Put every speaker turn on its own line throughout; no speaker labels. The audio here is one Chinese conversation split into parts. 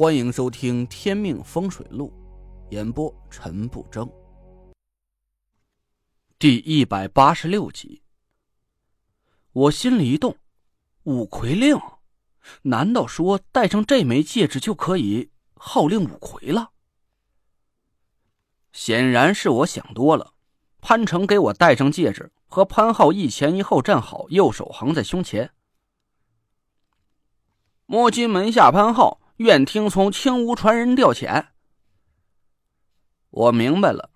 欢迎收听《天命风水录》，演播陈不争。第一百八十六集，我心里一动，五魁令，难道说戴上这枚戒指就可以号令五魁了？显然是我想多了。潘成给我戴上戒指，和潘浩一前一后站好，右手横在胸前。摸金门下潘浩，愿听从青乌传人调遣。我明白了，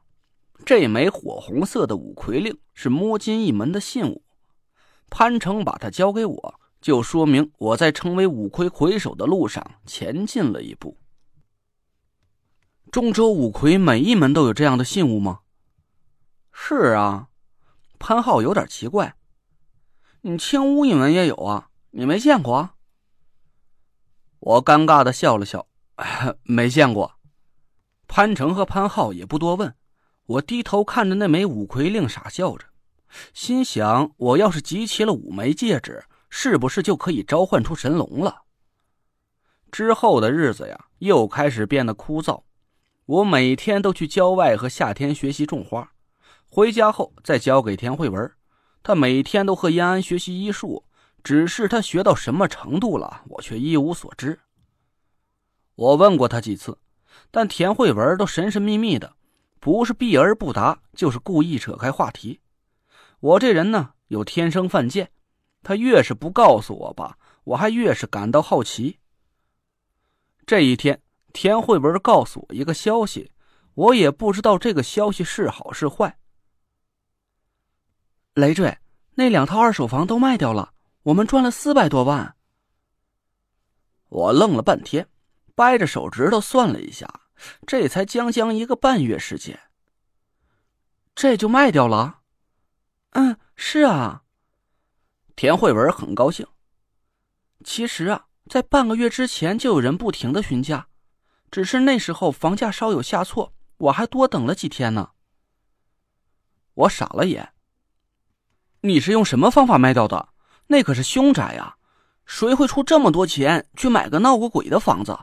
这枚火红色的五魁令是摸金一门的信物。潘成把它交给我，就说明我在成为五魁魁首的路上前进了一步。中州五魁每一门都有这样的信物吗？是啊，潘浩有点奇怪。你青乌一门也有啊？你没见过？啊我尴尬的笑了笑，没见过。潘成和潘浩也不多问，我低头看着那枚五魁令，傻笑着，心想：我要是集齐了五枚戒指，是不是就可以召唤出神龙了？之后的日子呀，又开始变得枯燥。我每天都去郊外和夏天学习种花。回家后再交给田慧文，他每天都和延安学习医术，只是他学到什么程度了，我却一无所知。我问过他几次，但田慧文都神神秘秘的，不是避而不答，就是故意扯开话题。我这人呢，有天生犯贱，他越是不告诉我吧，我还越是感到好奇。这一天，田慧文告诉我一个消息，我也不知道这个消息是好是坏。累赘，那两套二手房都卖掉了，我们赚了四百多万。我愣了半天，掰着手指头算了一下，这才将将一个半月时间。这就卖掉了？嗯，是啊。田慧文很高兴。其实啊，在半个月之前就有人不停的询价，只是那时候房价稍有下挫，我还多等了几天呢。我傻了眼。你是用什么方法卖掉的？那可是凶宅呀，谁会出这么多钱去买个闹过鬼的房子？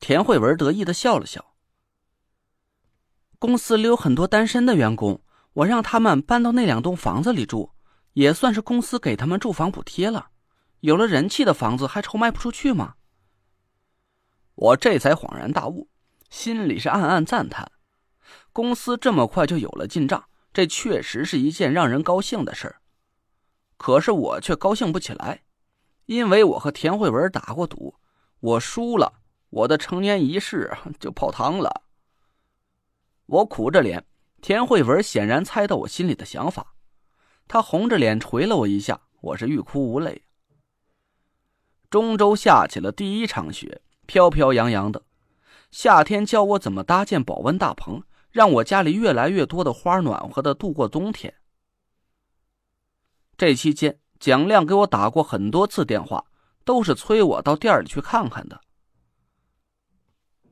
田慧文得意的笑了笑。公司里有很多单身的员工，我让他们搬到那两栋房子里住，也算是公司给他们住房补贴了。有了人气的房子还愁卖不出去吗？我这才恍然大悟，心里是暗暗赞叹，公司这么快就有了进账。这确实是一件让人高兴的事儿，可是我却高兴不起来，因为我和田慧文打过赌，我输了，我的成年仪式就泡汤了。我苦着脸，田慧文显然猜到我心里的想法，他红着脸捶了我一下，我是欲哭无泪。中州下起了第一场雪，飘飘扬扬的，夏天教我怎么搭建保温大棚。让我家里越来越多的花暖和的度过冬天。这期间，蒋亮给我打过很多次电话，都是催我到店里去看看的。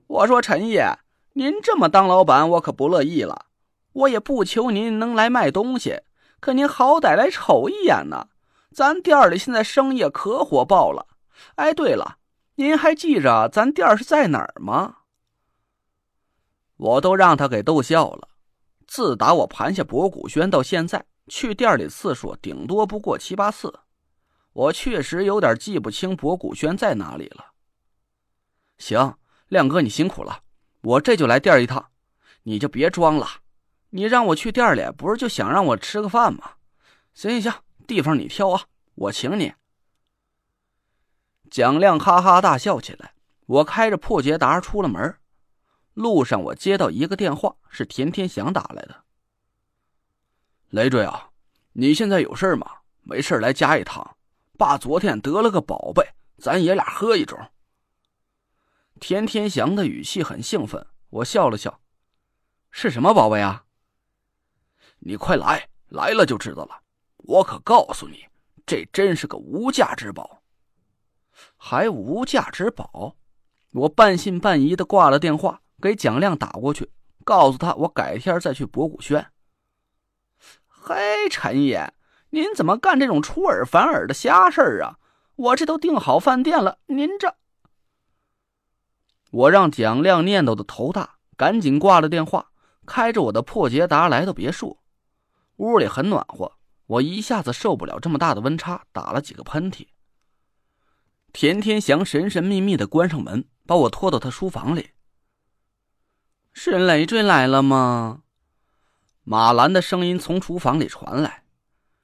我说：“陈爷，您这么当老板，我可不乐意了。我也不求您能来卖东西，可您好歹来瞅一眼呢。咱店里现在生意可火爆了。哎，对了，您还记着咱店是在哪儿吗？”我都让他给逗笑了。自打我盘下博古轩到现在，去店里次数顶多不过七八次。我确实有点记不清博古轩在哪里了。行，亮哥你辛苦了，我这就来店一趟。你就别装了，你让我去店里，不是就想让我吃个饭吗？行行行，地方你挑啊，我请你。蒋亮哈哈大笑起来。我开着破捷达出了门。路上，我接到一个电话，是田天祥打来的。累赘啊，你现在有事吗？没事来家一趟。爸昨天得了个宝贝，咱爷俩喝一盅。田天祥的语气很兴奋，我笑了笑。是什么宝贝啊？你快来，来了就知道了。我可告诉你，这真是个无价之宝。还无价之宝？我半信半疑的挂了电话。给蒋亮打过去，告诉他我改天再去博古轩。嘿，陈爷，您怎么干这种出尔反尔的瞎事儿啊？我这都订好饭店了，您这……我让蒋亮念叨的头大，赶紧挂了电话，开着我的破捷达来到别墅。屋里很暖和，我一下子受不了这么大的温差，打了几个喷嚏。田天祥神神秘秘的关上门，把我拖到他书房里。是累赘来了吗？马兰的声音从厨房里传来。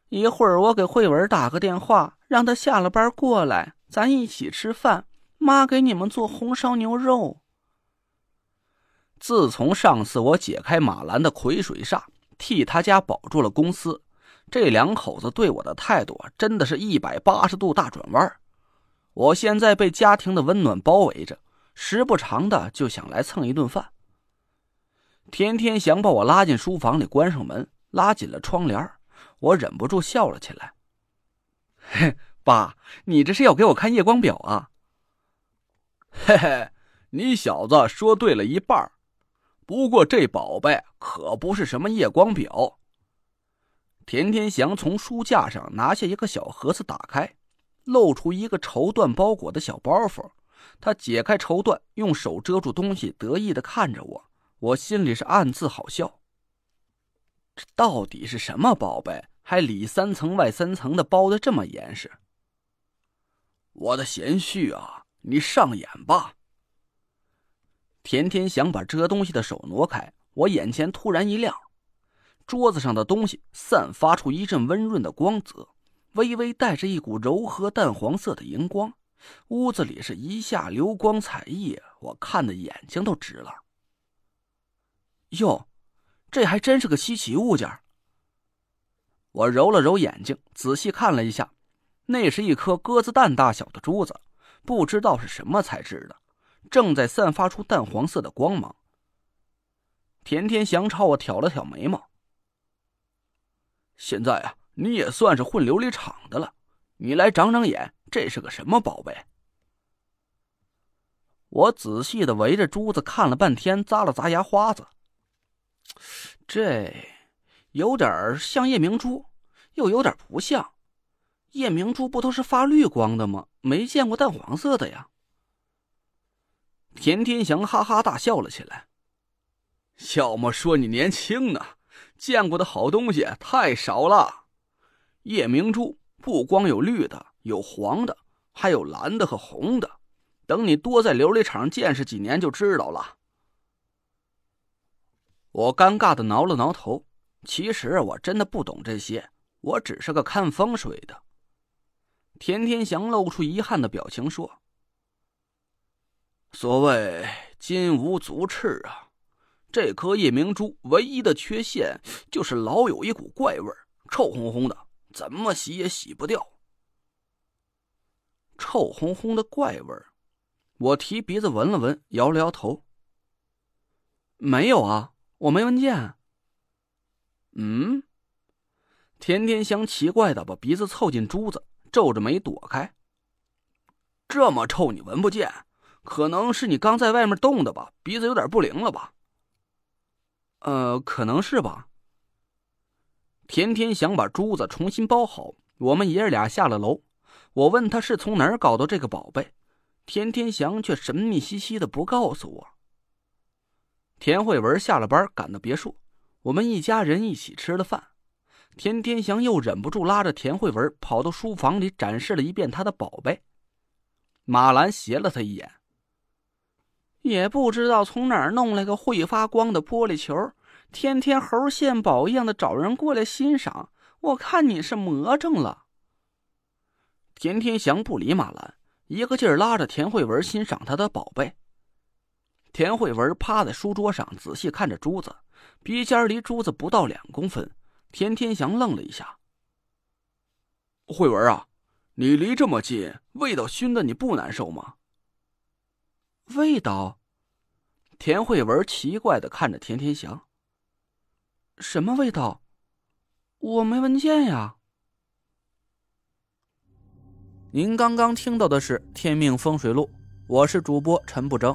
一会儿我给慧文打个电话，让他下了班过来，咱一起吃饭。妈给你们做红烧牛肉。自从上次我解开马兰的癸水煞，替他家保住了公司，这两口子对我的态度真的是一百八十度大转弯。我现在被家庭的温暖包围着，时不常的就想来蹭一顿饭。天天想把我拉进书房里，关上门，拉紧了窗帘我忍不住笑了起来。嘿，爸，你这是要给我看夜光表啊？
嘿嘿，你小子说对了一半不过这宝贝可不是什么夜光表。
田天祥从书架上拿下一个小盒子，打开，露出一个绸缎包裹的小包袱。他解开绸缎，用手遮住东西，得意的看着我。我心里是暗自好笑。这到底是什么宝贝？还里三层外三层的包的这么严实？
我的贤婿啊，你上眼吧。
田天想把遮东西的手挪开，我眼前突然一亮，桌子上的东西散发出一阵温润的光泽，微微带着一股柔和淡黄色的荧光，屋子里是一下流光彩溢，我看的眼睛都直了。哟，这还真是个稀奇物件。我揉了揉眼睛，仔细看了一下，那是一颗鸽子蛋大小的珠子，不知道是什么材质的，正在散发出淡黄色的光芒。田天祥朝我挑了挑眉毛：“
现在啊，你也算是混琉璃厂的了，你来长长眼，这是个什么宝贝？”
我仔细的围着珠子看了半天，咂了咂牙花子。这有点像夜明珠，又有点不像。夜明珠不都是发绿光的吗？没见过淡黄色的呀。田天祥哈哈大笑了起来。
要么说你年轻呢，见过的好东西太少了。夜明珠不光有绿的，有黄的，还有蓝的和红的。等你多在琉璃厂见识几年，就知道了。
我尴尬的挠了挠头，其实我真的不懂这些，我只是个看风水的。田天祥露出遗憾的表情说：“
所谓金无足赤啊，这颗夜明珠唯一的缺陷就是老有一股怪味臭烘烘的，怎么洗也洗不掉。
臭烘烘的怪味我提鼻子闻了闻，摇了摇头：“没有啊。”我没闻见。嗯，田天香奇怪的把鼻子凑近珠子，皱着眉躲开。
这么臭你闻不见？可能是你刚在外面冻的吧，鼻子有点不灵了吧？
呃，可能是吧。田天想把珠子重新包好，我们爷儿俩下了楼。我问他是从哪儿搞到这个宝贝，田天祥却神秘兮兮的不告诉我。田慧文下了班，赶到别墅，我们一家人一起吃了饭。田天祥又忍不住拉着田慧文跑到书房里展示了一遍他的宝贝。马兰斜了他一眼，也不知道从哪儿弄来个会发光的玻璃球，天天猴献宝一样的找人过来欣赏。我看你是魔怔了。田天祥不理马兰，一个劲儿拉着田慧文欣赏他的宝贝。田慧文趴在书桌上仔细看着珠子，鼻尖离珠子不到两公分。田天祥愣了一下：“
慧文啊，你离这么近，味道熏的你不难受吗？”
味道？田慧文奇怪的看着田天祥：“什么味道？我没闻见呀。”您刚刚听到的是《天命风水录》，我是主播陈不争。